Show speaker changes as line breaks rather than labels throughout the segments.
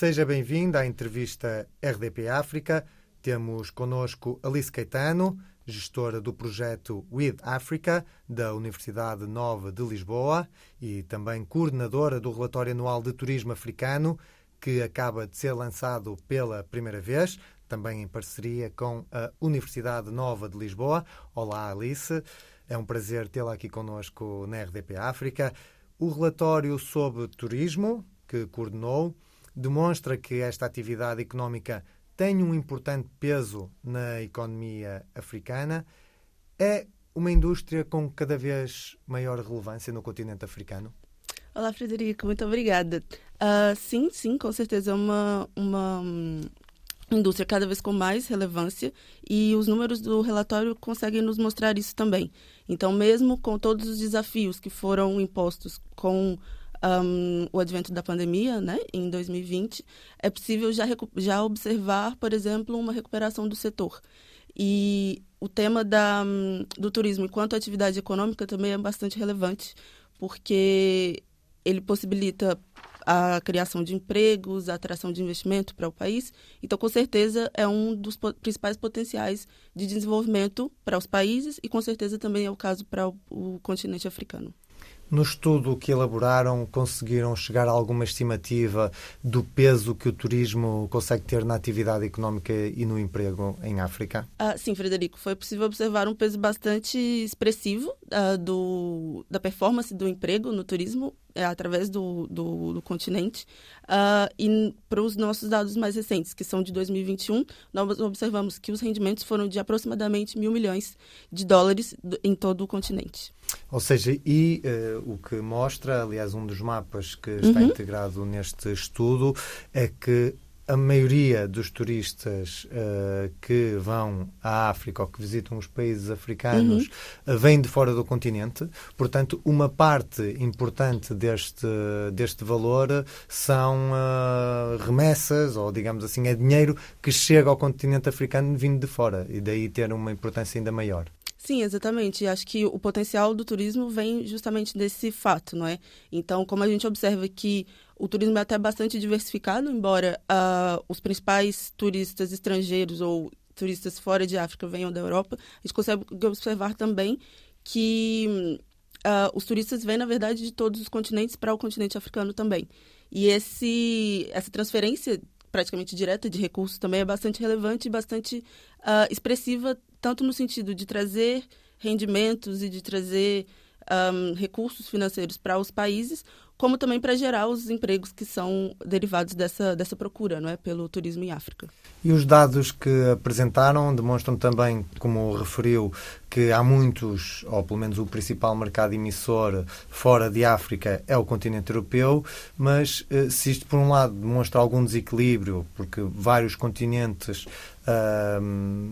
Seja bem-vinda à entrevista RDP África. Temos connosco Alice Caetano, gestora do projeto With Africa, da Universidade Nova de Lisboa e também coordenadora do relatório anual de turismo africano, que acaba de ser lançado pela primeira vez, também em parceria com a Universidade Nova de Lisboa. Olá, Alice. É um prazer tê-la aqui connosco na RDP África. O relatório sobre turismo, que coordenou, demonstra que esta atividade económica tem um importante peso na economia africana. É uma indústria com cada vez maior relevância no continente africano?
Olá, Frederico, muito obrigada. Uh, sim, sim, com certeza é uma, uma um, indústria cada vez com mais relevância e os números do relatório conseguem nos mostrar isso também. Então, mesmo com todos os desafios que foram impostos com um, o advento da pandemia, né, em 2020, é possível já, já observar, por exemplo, uma recuperação do setor. E o tema da, do turismo enquanto atividade econômica também é bastante relevante, porque ele possibilita a criação de empregos, a atração de investimento para o país. Então, com certeza, é um dos principais potenciais de desenvolvimento para os países e, com certeza, também é o caso para o, o continente africano.
No estudo que elaboraram, conseguiram chegar a alguma estimativa do peso que o turismo consegue ter na atividade económica e no emprego em África?
Ah, sim, Frederico. Foi possível observar um peso bastante expressivo ah, do, da performance do emprego no turismo é, através do, do, do continente. Uh, e para os nossos dados mais recentes, que são de 2021, nós observamos que os rendimentos foram de aproximadamente mil milhões de dólares em todo o continente.
Ou seja, e uh, o que mostra, aliás, um dos mapas que está uhum. integrado neste estudo, é que a maioria dos turistas uh, que vão à África ou que visitam os países africanos uhum. uh, vêm de fora do continente. Portanto, uma parte importante deste, deste valor são uh, remessas, ou digamos assim, é dinheiro que chega ao continente africano vindo de fora e daí ter uma importância ainda maior.
Sim, exatamente. Acho que o potencial do turismo vem justamente desse fato, não é? Então, como a gente observa que o turismo é até bastante diversificado, embora uh, os principais turistas estrangeiros ou turistas fora de África venham da Europa, a gente consegue observar também que uh, os turistas vêm, na verdade, de todos os continentes para o continente africano também. E esse, essa transferência praticamente direta de recursos também é bastante relevante e bastante uh, expressiva, tanto no sentido de trazer rendimentos e de trazer um, recursos financeiros para os países, como também para gerar os empregos que são derivados dessa, dessa procura não é, pelo turismo em África.
E os dados que apresentaram demonstram também, como referiu, que há muitos, ou pelo menos o principal mercado emissor fora de África é o continente europeu, mas eh, se isto, por um lado, demonstra algum desequilíbrio, porque vários continentes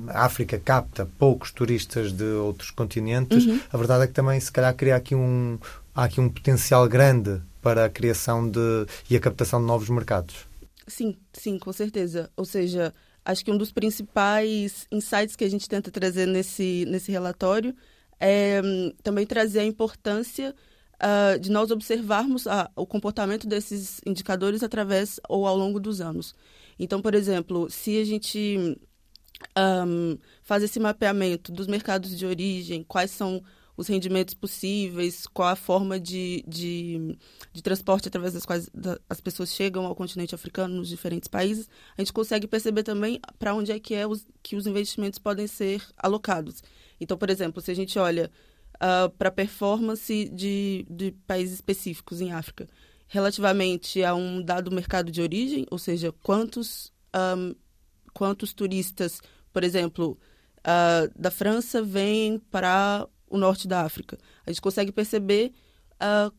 a África capta poucos turistas de outros continentes, uhum. a verdade é que também se calhar cria aqui um, há aqui um potencial grande para a criação de, e a captação de novos mercados.
Sim, sim, com certeza. Ou seja, acho que um dos principais insights que a gente tenta trazer nesse, nesse relatório é um, também trazer a importância uh, de nós observarmos uh, o comportamento desses indicadores através ou ao longo dos anos. Então, por exemplo, se a gente um, faz esse mapeamento dos mercados de origem, quais são os rendimentos possíveis, qual a forma de, de, de transporte através das quais as pessoas chegam ao continente africano nos diferentes países, a gente consegue perceber também para onde é que, é os, que os investimentos podem ser alocados. Então, por exemplo, se a gente olha uh, para a performance de, de países específicos em África, relativamente a um dado mercado de origem, ou seja, quantos, um, quantos turistas, por exemplo, uh, da França vêm para o norte da África. A gente consegue perceber uh,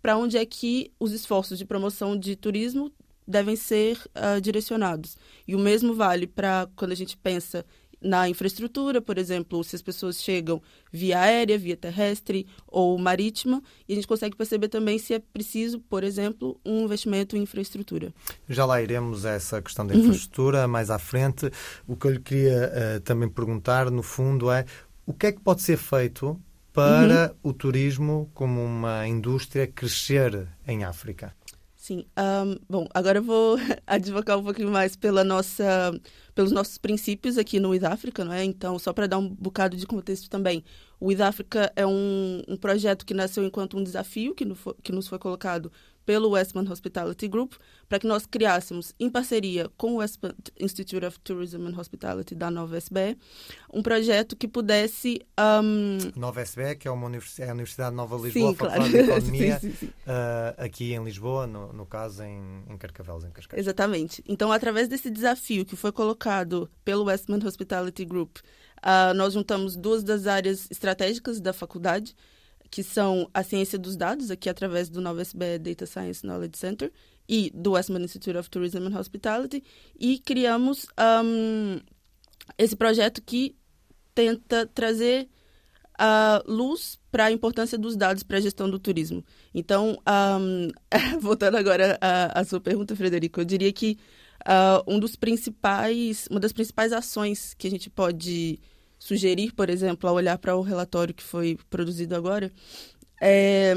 para onde é que os esforços de promoção de turismo devem ser uh, direcionados. E o mesmo vale para quando a gente pensa na infraestrutura, por exemplo, se as pessoas chegam via aérea, via terrestre ou marítima, e a gente consegue perceber também se é preciso, por exemplo, um investimento em infraestrutura.
Já lá iremos a essa questão da infraestrutura uhum. mais à frente. O que eu lhe queria uh, também perguntar, no fundo, é o que é que pode ser feito para uhum. o turismo como uma indústria crescer em África?
Sim. Um, bom, agora eu vou advocar um pouquinho mais pela nossa, pelos nossos princípios aqui no With Africa, não é? Então, só para dar um bocado de contexto também. O With Africa é um, um projeto que nasceu enquanto um desafio que, no, que nos foi colocado pelo Westman Hospitality Group para que nós criássemos, em parceria com o Westman Institute of Tourism and Hospitality da Nova SBE, um projeto que pudesse... Um...
Nova SBE, que é, uma universidade, é a Universidade Nova de Lisboa, sim, claro. de Economia, sim, sim, uh, aqui em Lisboa, no, no caso em, em Carcavelos, em Cascais.
Exatamente. Então, através desse desafio que foi colocado pelo Westman Hospitality Group, uh, nós juntamos duas das áreas estratégicas da faculdade, que são a ciência dos dados, aqui através do Nova SBE Data Science Knowledge Center e do Westman Institute of Tourism and Hospitality, e criamos um, esse projeto que tenta trazer a luz para a importância dos dados para a gestão do turismo. Então, um, voltando agora à, à, sua pergunta, Frederico, eu diria que uh, um dos principais, uma das principais ações que a gente pode sugerir, por exemplo, ao olhar para o relatório que foi produzido agora, é,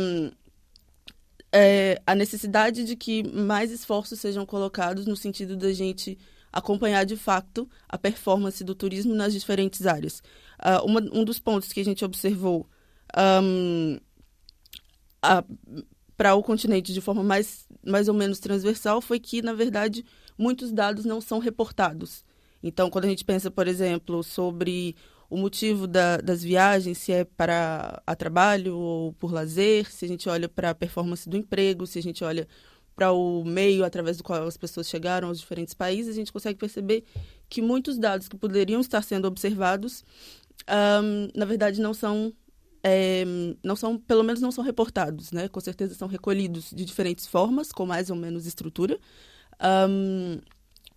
é, a necessidade de que mais esforços sejam colocados no sentido da gente acompanhar de fato a performance do turismo nas diferentes áreas. Uh, uma, um dos pontos que a gente observou um, para o continente de forma mais, mais ou menos transversal foi que, na verdade, muitos dados não são reportados. Então, quando a gente pensa, por exemplo, sobre o motivo da, das viagens, se é para a trabalho ou por lazer, se a gente olha para a performance do emprego, se a gente olha para o meio através do qual as pessoas chegaram aos diferentes países, a gente consegue perceber que muitos dados que poderiam estar sendo observados, um, na verdade, não são, é, não são, pelo menos não são reportados, né? Com certeza são recolhidos de diferentes formas, com mais ou menos estrutura. Um,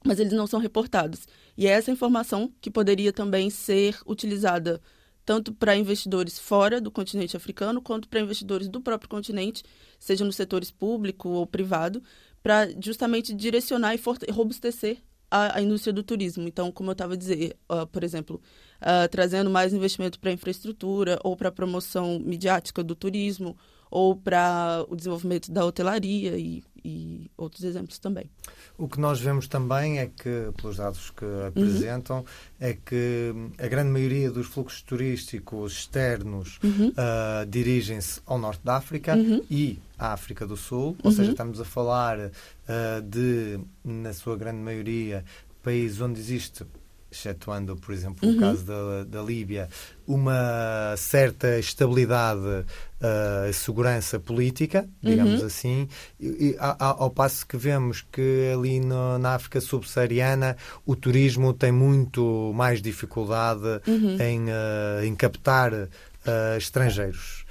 mas eles não são reportados. E é essa informação que poderia também ser utilizada tanto para investidores fora do continente africano, quanto para investidores do próprio continente, seja nos setores público ou privado, para justamente direcionar e robustecer a, a, indústria do turismo. Então, como eu estava a dizer, uh, por exemplo, uh, trazendo mais investimento para infraestrutura ou para promoção midiática do turismo ou para o desenvolvimento da hotelaria e e outros exemplos também.
O que nós vemos também é que, pelos dados que apresentam, uhum. é que a grande maioria dos fluxos turísticos externos uhum. uh, dirigem-se ao norte da África uhum. e à África do Sul, ou seja, uhum. estamos a falar uh, de, na sua grande maioria, países onde existe excetuando, por exemplo, uhum. o caso da, da Líbia, uma certa estabilidade uh, segurança política, digamos uhum. assim, e, e, ao, ao, passo que vemos que ali no, na África subsaariana o turismo tem muito mais dificuldade uhum. em, uh, em captar uh, estrangeiros.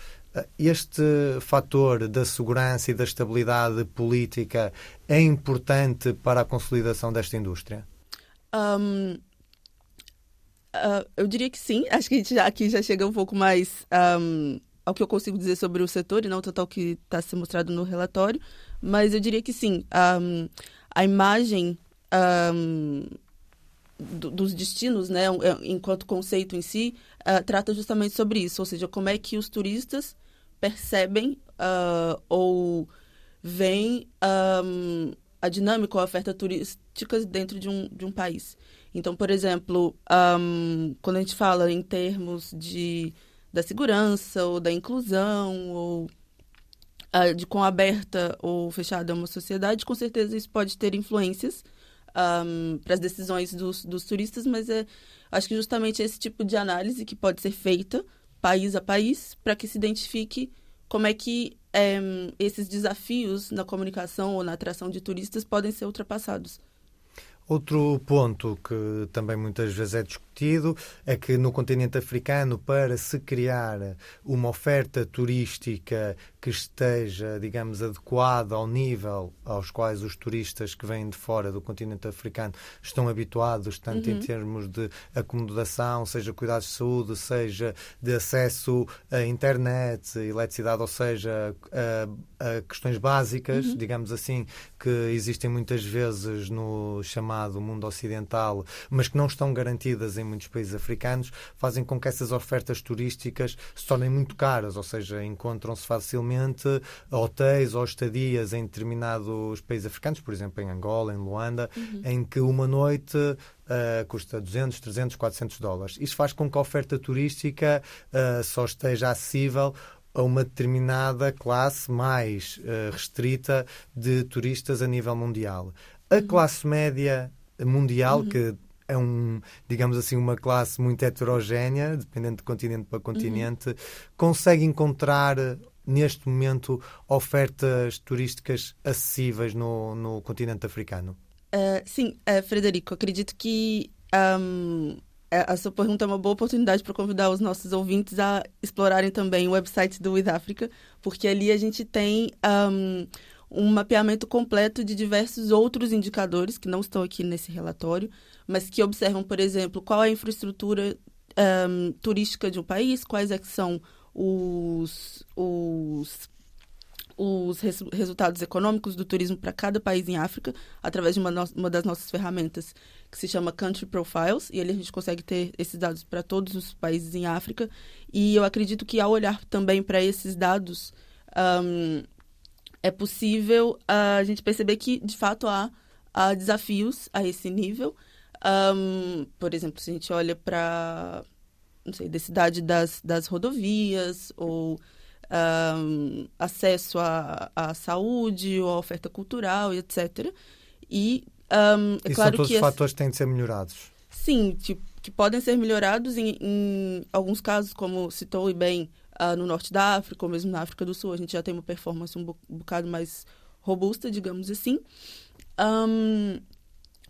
Este fator da segurança e da estabilidade política é importante para a consolidação desta indústria?
Um Uh, eu diria que sim. Acho que a gente já, aqui já chega um pouco mais um, ao que eu consigo dizer sobre o setor e não tanto ao que está sendo mostrado no relatório. Mas eu diria que sim. Um, a imagem um, do, dos destinos, né, é, enquanto conceito em si, uh, trata justamente sobre isso. Ou seja, como é que os turistas percebem uh, ou veem a dinâmica ou a oferta turística dentro de um, de um país. Então, por exemplo, um, quando a gente fala em termos de, da segurança ou da inclusão ou uh, de quão aberta ou fechada é uma sociedade, com certeza isso pode ter influências um, para as decisões dos, dos turistas, mas é, acho que justamente esse tipo de análise que pode ser feita país a país para que se identifique como é que é, esses desafios na comunicação ou na atração de turistas podem ser ultrapassados.
Outro ponto que também muitas vezes é discutido é que no continente africano, para se criar uma oferta turística que esteja, digamos, adequada ao nível aos quais os turistas que vêm de fora do continente africano estão habituados, tanto uhum. em termos de acomodação, seja cuidados de saúde, seja de acesso à internet, eletricidade, ou seja, a, a questões básicas, uhum. digamos assim, que existem muitas vezes no chamado mundo ocidental, mas que não estão garantidas em muitos países africanos, fazem com que essas ofertas turísticas se tornem muito caras, ou seja, encontram-se facilmente eventualmente hotéis ou estadias em determinados países africanos, por exemplo, em Angola, em Luanda, uhum. em que uma noite Uh, custa 200, 300, 400 dólares. Isso faz com que a oferta turística uh, só esteja acessível a uma determinada classe mais uh, restrita de turistas a nível mundial. A uhum. classe média mundial, uhum. que é um, digamos assim, uma classe muito heterogénea, dependendo de continente para continente, uhum. consegue encontrar neste momento ofertas turísticas acessíveis no, no continente africano?
Uh, sim, uh, Frederico, acredito que um, a sua pergunta é uma boa oportunidade para convidar os nossos ouvintes a explorarem também o website do With Africa, porque ali a gente tem um, um mapeamento completo de diversos outros indicadores que não estão aqui nesse relatório, mas que observam, por exemplo, qual é a infraestrutura um, turística de um país, quais é são os, os, os res, resultados econômicos do turismo para cada país em África, através de uma, no, uma das nossas ferramentas que se chama Country Profiles, e ali a gente consegue ter esses dados para todos os países em África. E eu acredito que ao olhar também para esses dados, um, é possível uh, a gente perceber que, de fato, há, há desafios a esse nível. Um, por exemplo, se a gente olha para, não sei, densidade das, das rodovias ou um, acesso à, à saúde ou à oferta cultural, etc. E um, é
e
claro
são todos
que
fatores que têm de ser melhorados.
Sim, tipo, que podem ser melhorados em, em alguns casos, como citou bem uh, no norte da África, ou mesmo na África do Sul, a gente já tem uma performance um, bocado mais robusta, digamos assim. Um,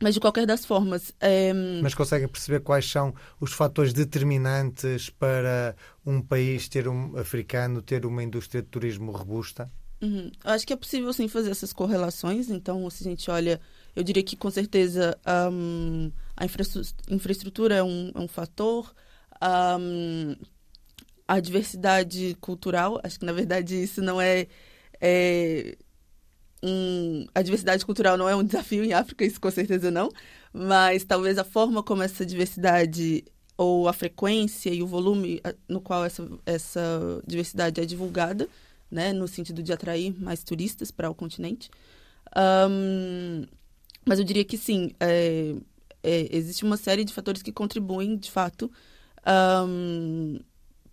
mas de qualquer das formas. É...
Mas conseguem perceber quais são os fatores determinantes para um país ter um africano ter uma indústria de turismo robusta?
Uhum. Acho que é possível sim fazer essas correlações. Então, se a gente olha, eu diria que com certeza um, a infraestrutura é um, é um fator. Um, a diversidade cultural. Acho que, na verdade, isso não é, é um, a diversidade cultural não é um desafio em África, isso com certeza não, mas talvez a forma como essa diversidade ou a frequência e o volume no qual essa, essa diversidade é divulgada, né, no sentido de atrair mais turistas para o continente. Um, mas eu diria que sim, é, é, existe uma série de fatores que contribuem, de fato, um,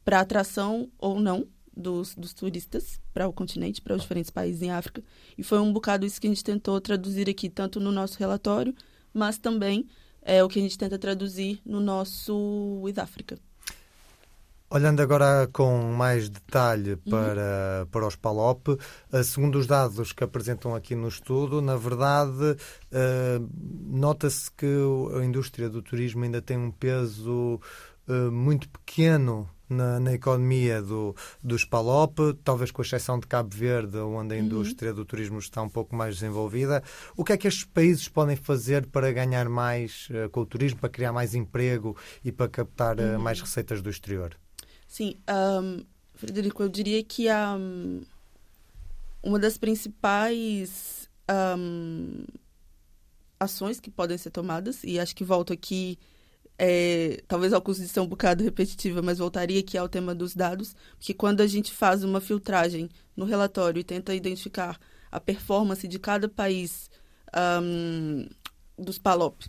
para atração ou não dos, dos turistas para o continente, para os diferentes países em África. E foi um bocado isso que a gente tentou traduzir aqui, tanto no nosso relatório, mas também é o que a gente tenta traduzir no nosso With África.
Olhando agora com mais detalhe uhum. para, uhum. para os PALOP, eh, segundo os dados que apresentam aqui no estudo, na verdade, uh, nota-se que a indústria do turismo ainda tem um peso muito pequeno na, na economia do, dos PALOP, talvez com exceção de Cabo Verde, onde a uhum. indústria do turismo está um pouco mais desenvolvida. O que é que estes países podem fazer para ganhar mais uh, com o turismo, para criar mais emprego e para captar uh, mais receitas do exterior?
Sim, um, Frederico, eu diria que um, uma das principais um, ações que podem ser tomadas, e acho que volto aqui é, talvez custo de ser um bocado repetitiva, mas voltaria aqui ao tema dos dados, porque quando a gente faz uma filtragem no relatório e tenta identificar a performance de cada país um, dos PALOP,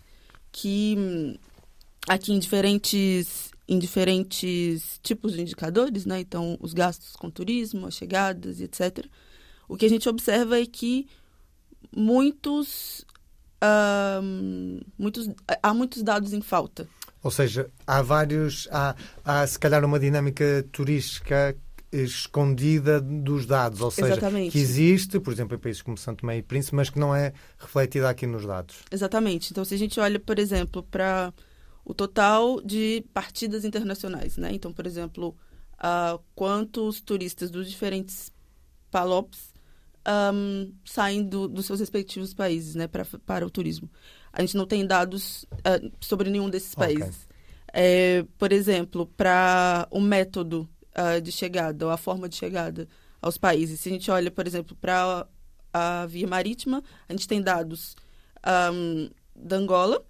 que aqui em diferentes, em diferentes tipos de indicadores, né? então os gastos com turismo, as chegadas, etc., o que a gente observa é que muitos, um, muitos há muitos dados em falta.
Ou seja, há vários. Há, há se calhar uma dinâmica turística escondida dos dados, ou seja, Exatamente. que existe, por exemplo, em países como Santo Tomé e Príncipe, mas que não é refletida aqui nos dados.
Exatamente. Então, se a gente olha, por exemplo, para o total de partidas internacionais, né? Então, por exemplo, uh, quantos turistas dos diferentes PALOPs um, saem do, dos seus respectivos países, né, pra, para o turismo. A gente não tem dados uh, sobre nenhum desses países. Okay. É, por exemplo, para o método uh, de chegada ou a forma de chegada aos países. Se a gente olha, por exemplo, para a via marítima, a gente tem dados um, da Angola,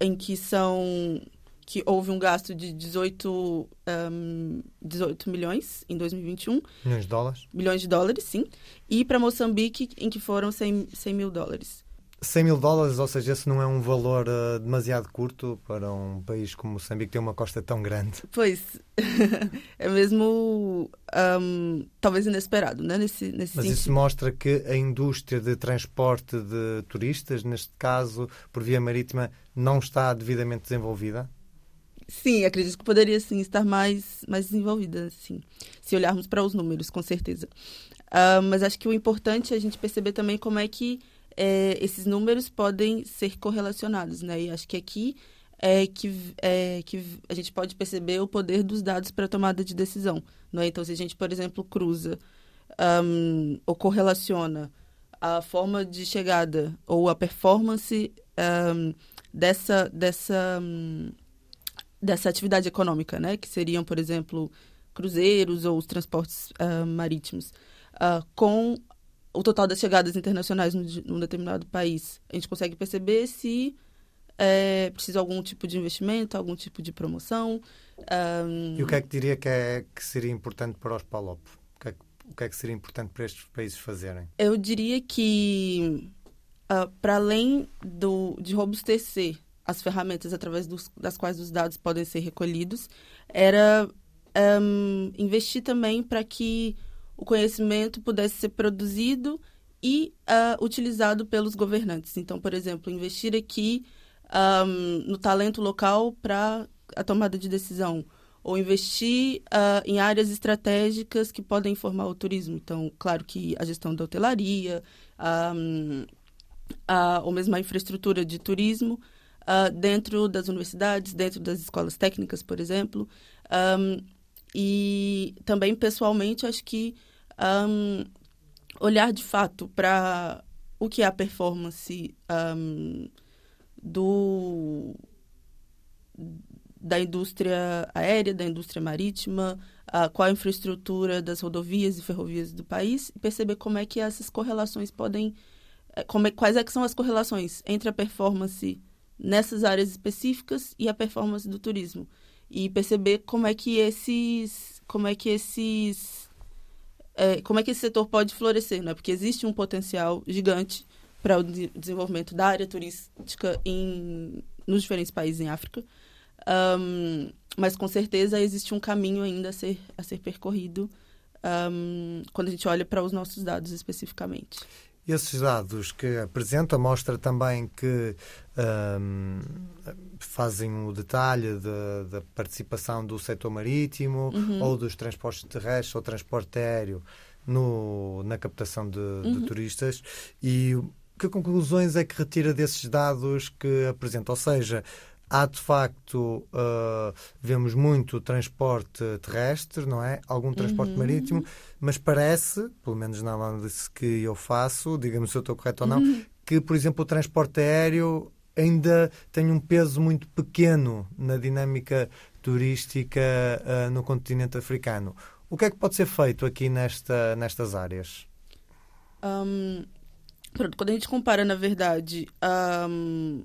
em que são que houve um gasto de 18, um, 18 milhões em 2021.
Milhões de dólares?
Milhões de dólares, sim. E para Moçambique, em que foram 100, 100 mil dólares.
100 mil dólares, ou seja, esse não é um valor uh, demasiado curto para um país como Moçambique que tem uma costa tão grande.
Pois, é mesmo um, talvez inesperado, né? Nesse, nesse
Mas
sentido.
isso mostra que a indústria de transporte de turistas, neste caso por via marítima, não está devidamente desenvolvida?
Sim, acredito que poderia sim estar mais, mais desenvolvida, sim, se olharmos para os números, com certeza. Uh, mas acho que o importante é a gente perceber também como é que é, esses números podem ser correlacionados, né? E acho que aqui é que, é que a gente pode perceber o poder dos dados para a tomada de decisão. Não é? Então, se a gente, por exemplo, cruza um, ou correlaciona a forma de chegada ou a performance um, dessa, dessa, um, dessa atividade econômica, né? que seriam, por exemplo, cruzeiros ou os transportes uh, marítimos, uh, com o total das chegadas internacionais num determinado país. A gente consegue perceber se é, precisa algum tipo de investimento, algum tipo de promoção.
Um... E o que é que diria que, é, que seria importante para os PALOP? O que, é, o que é que seria importante para estes países fazerem?
Eu diria que, uh, para além do, de robustecer as ferramentas através dos, das quais os dados podem ser recolhidos, era um, investir também para que o conhecimento pudesse ser produzido e uh, utilizado pelos governantes. Então, por exemplo, investir aqui um, no talento local para a tomada de decisão, ou investir uh, em áreas estratégicas que podem informar o turismo. Então, claro que a gestão da hotelaria, um, a, ou mesmo a infraestrutura de turismo uh, dentro das universidades, dentro das escolas técnicas, por exemplo. Um, e também, pessoalmente, acho que um, olhar de fato para o que é a performance um, do da indústria aérea, da indústria marítima, uh, qual a infraestrutura das rodovias e ferrovias do país e perceber como é que essas correlações podem, eh, como é, quais é que são as correlações entre a performance nessas áreas específicas e a performance do turismo. E perceber como é que esses, como é que esses é, como é que esse setor pode florescer, né? Porque existe um potencial gigante para o de desenvolvimento da área turística em, nos diferentes países em África. Um, mas com certeza existe um caminho ainda a ser, a ser percorrido um, quando a gente olha para os nossos dados especificamente.
Esses dados que apresenta mostra também que um, fazem o detalhe da participação do setor marítimo uhum. ou dos transportes terrestres ou transporte aéreo no, na captação de, uhum. de turistas e que conclusões é que retira desses dados que apresenta? Ou seja, há de facto, uh, vemos muito transporte terrestre, não é? Algum transporte uhum. marítimo, mas parece, pelo menos na análise que eu faço, diga-me se eu estou correto ou não, uhum. que, por exemplo, o transporte aéreo ainda tem um peso muito pequeno na dinâmica turística uh, no continente africano. O que é que pode ser feito aqui nesta, nestas áreas?
Um, quando a gente compara, na verdade, um,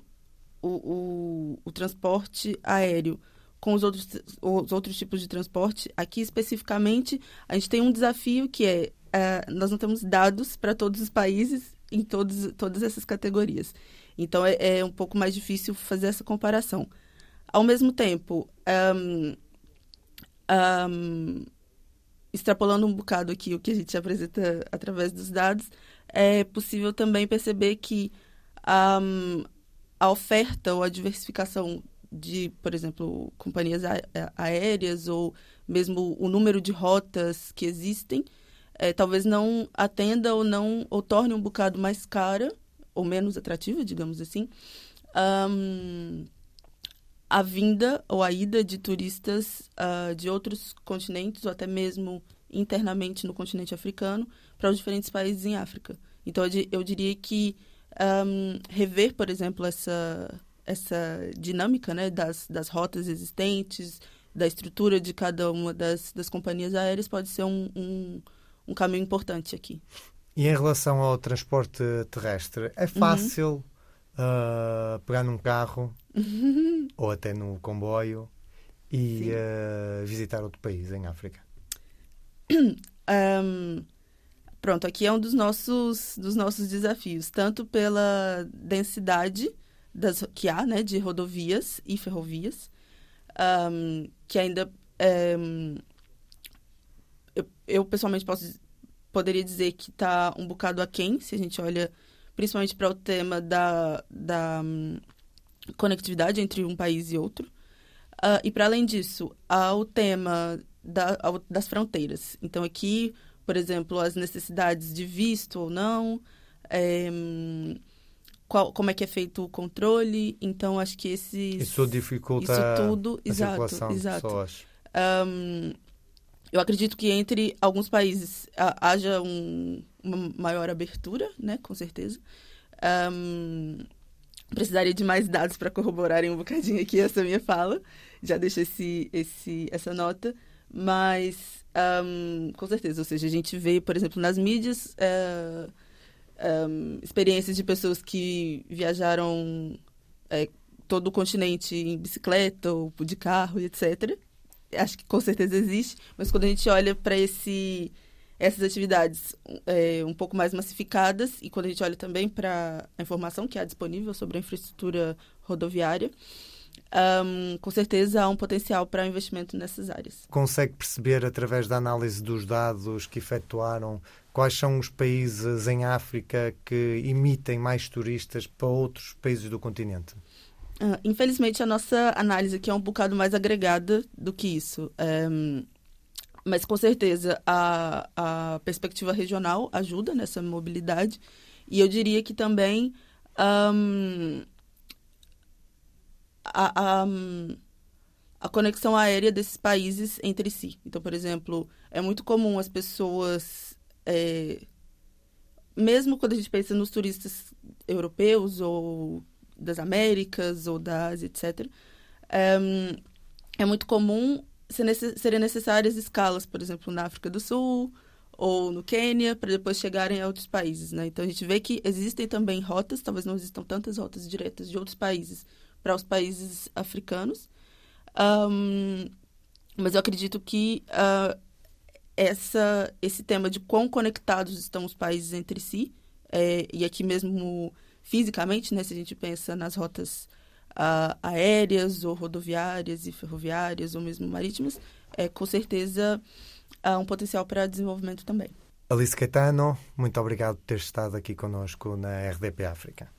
o, o, o transporte aéreo com os outros, os outros tipos de transporte, aqui especificamente, a gente tem um desafio que é, uh, nós não temos dados para todos os países em todos, todas essas categorias. Então, é, é, um pouco mais difícil fazer essa comparação. Ao mesmo tempo, um, um, extrapolando um bocado aqui o que a gente apresenta através dos dados, é possível também perceber que um, a oferta ou a diversificação de, por exemplo, companhias aéreas ou mesmo o número de rotas que existem, é, talvez não atenda ou não ou torne um bocado mais cara ou menos atrativa, digamos assim, um, a vinda ou a ida de turistas uh, de outros continentes ou até mesmo internamente no continente africano para os diferentes países em África. Então, eu diria que um, rever, por exemplo, essa, essa dinâmica né, das, das rotas existentes, da estrutura de cada uma das, das companhias aéreas pode ser um, um, um caminho importante aqui.
E em relação ao transporte terrestre, é fácil uhum. uh, pegar num carro ou até no comboio e uh, visitar outro país em África?
Um, pronto, aqui é um dos nossos, dos nossos desafios, tanto pela densidade das, que há né, de rodovias e ferrovias, um, que ainda. Um, eu, eu, pessoalmente posso, poderia dizer que está um bocado aquém, se a gente olha principalmente para o tema da, da um, conectividade entre um país e outro. Uh, e para além disso, há o tema da, das fronteiras. Então, aqui, por exemplo, as necessidades de visto ou não, é, qual, como é que é feito o controle. Então, acho que esses...
Isso dificulta isso tudo, a exato, circulação exato. pessoas.
Um, eu acredito que entre alguns países haja um, uma maior abertura, né, com certeza. Um, precisaria de mais dados para corroborarem um bocadinho aqui essa minha fala. Já deixo esse, esse, essa nota. Mas, um, com certeza, ou seja, a gente vê, por exemplo, nas mídias, uh, eh, um, experiências de pessoas que viajaram é, todo o continente em bicicleta ou de carro, etc. Acho que com certeza existe, mas quando a gente olha para esse essas atividades é, um pouco mais massificadas e quando a gente olha também para a informação que há disponível sobre a infraestrutura rodoviária, um, com certeza há um potencial para investimento nessas áreas.
Consegue perceber, através da análise dos dados que efetuaram, quais são os países em África que emitem mais turistas para outros países do continente?
Uh, infelizmente, a nossa análise aqui é um bocado mais agregada do que isso. Um, mas, com certeza, a, a perspectiva regional ajuda nessa mobilidade. E eu diria que também um, a, a, a conexão aérea desses países entre si. Então, por exemplo, é muito comum as pessoas, é, mesmo quando a gente pensa nos turistas europeus ou das Américas ou da Ásia, etc., é, é muito comum ser, serem necessárias escalas, por exemplo, na África do Sul ou no Quênia, para depois chegarem a outros países. Né? Então, a gente vê que existem também rotas, talvez não existam tantas rotas diretas de outros países para os países africanos. Um, mas eu acredito que uh, essa, esse tema de quão conectados estão os países entre si, é, e aqui mesmo fisicamente, né, se a gente pensa nas rotas uh, aéreas ou rodoviárias e ferroviárias ou mesmo marítimas, é com certeza há um potencial para desenvolvimento também.
Alice Caetano, muito obrigado por ter estado aqui conosco na RDP África.